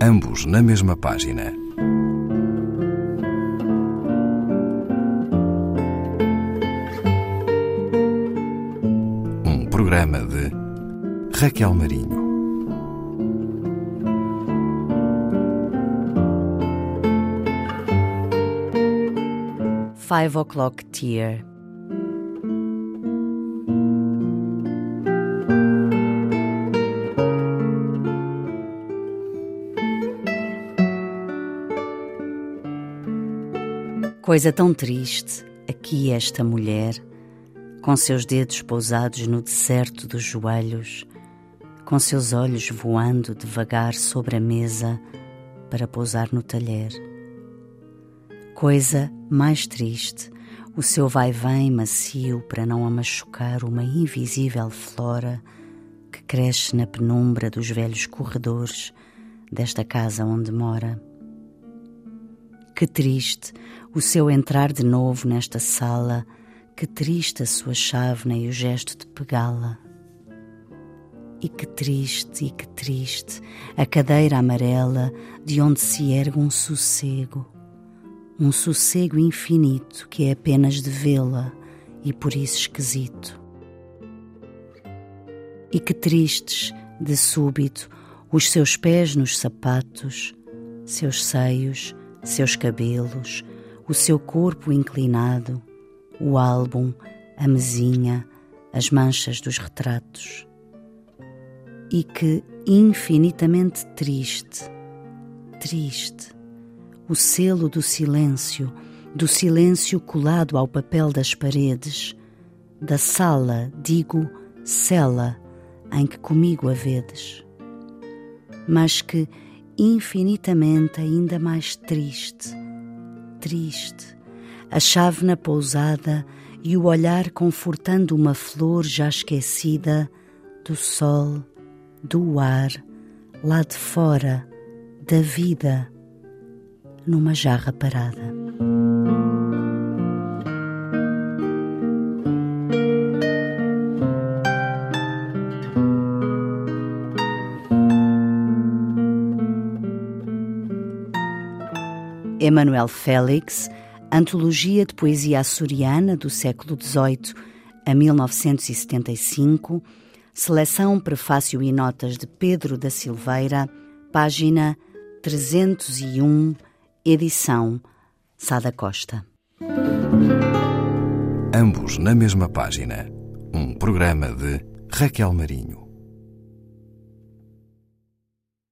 ambos na mesma página. Um programa de Raquel Marinho. Five O'Clock Tear. Coisa tão triste, aqui esta mulher, com seus dedos pousados no deserto dos joelhos, com seus olhos voando devagar sobre a mesa para pousar no talher. Coisa mais triste, o seu vai-vem macio para não a machucar uma invisível flora que cresce na penumbra dos velhos corredores desta casa onde mora. Que triste o seu entrar de novo nesta sala, que triste a sua chávena e o gesto de pegá-la. E que triste, e que triste a cadeira amarela de onde se ergue um sossego, um sossego infinito que é apenas de vê-la e por isso esquisito. E que tristes, de súbito, os seus pés nos sapatos, seus seios, seus cabelos, o seu corpo inclinado, o álbum, a mesinha, as manchas dos retratos. E que infinitamente triste, triste, o selo do silêncio, do silêncio colado ao papel das paredes, da sala, digo, cela, em que comigo a vedes. Mas que infinitamente ainda mais triste, triste, a chávena pousada e o olhar confortando uma flor já esquecida do sol, do ar, lá de fora, da vida, numa jarra parada. Emanuel Félix, Antologia de Poesia Açoriana do século XVIII a 1975, seleção, prefácio e notas de Pedro da Silveira, página 301, edição Sada Costa. Ambos na mesma página. Um programa de Raquel Marinho.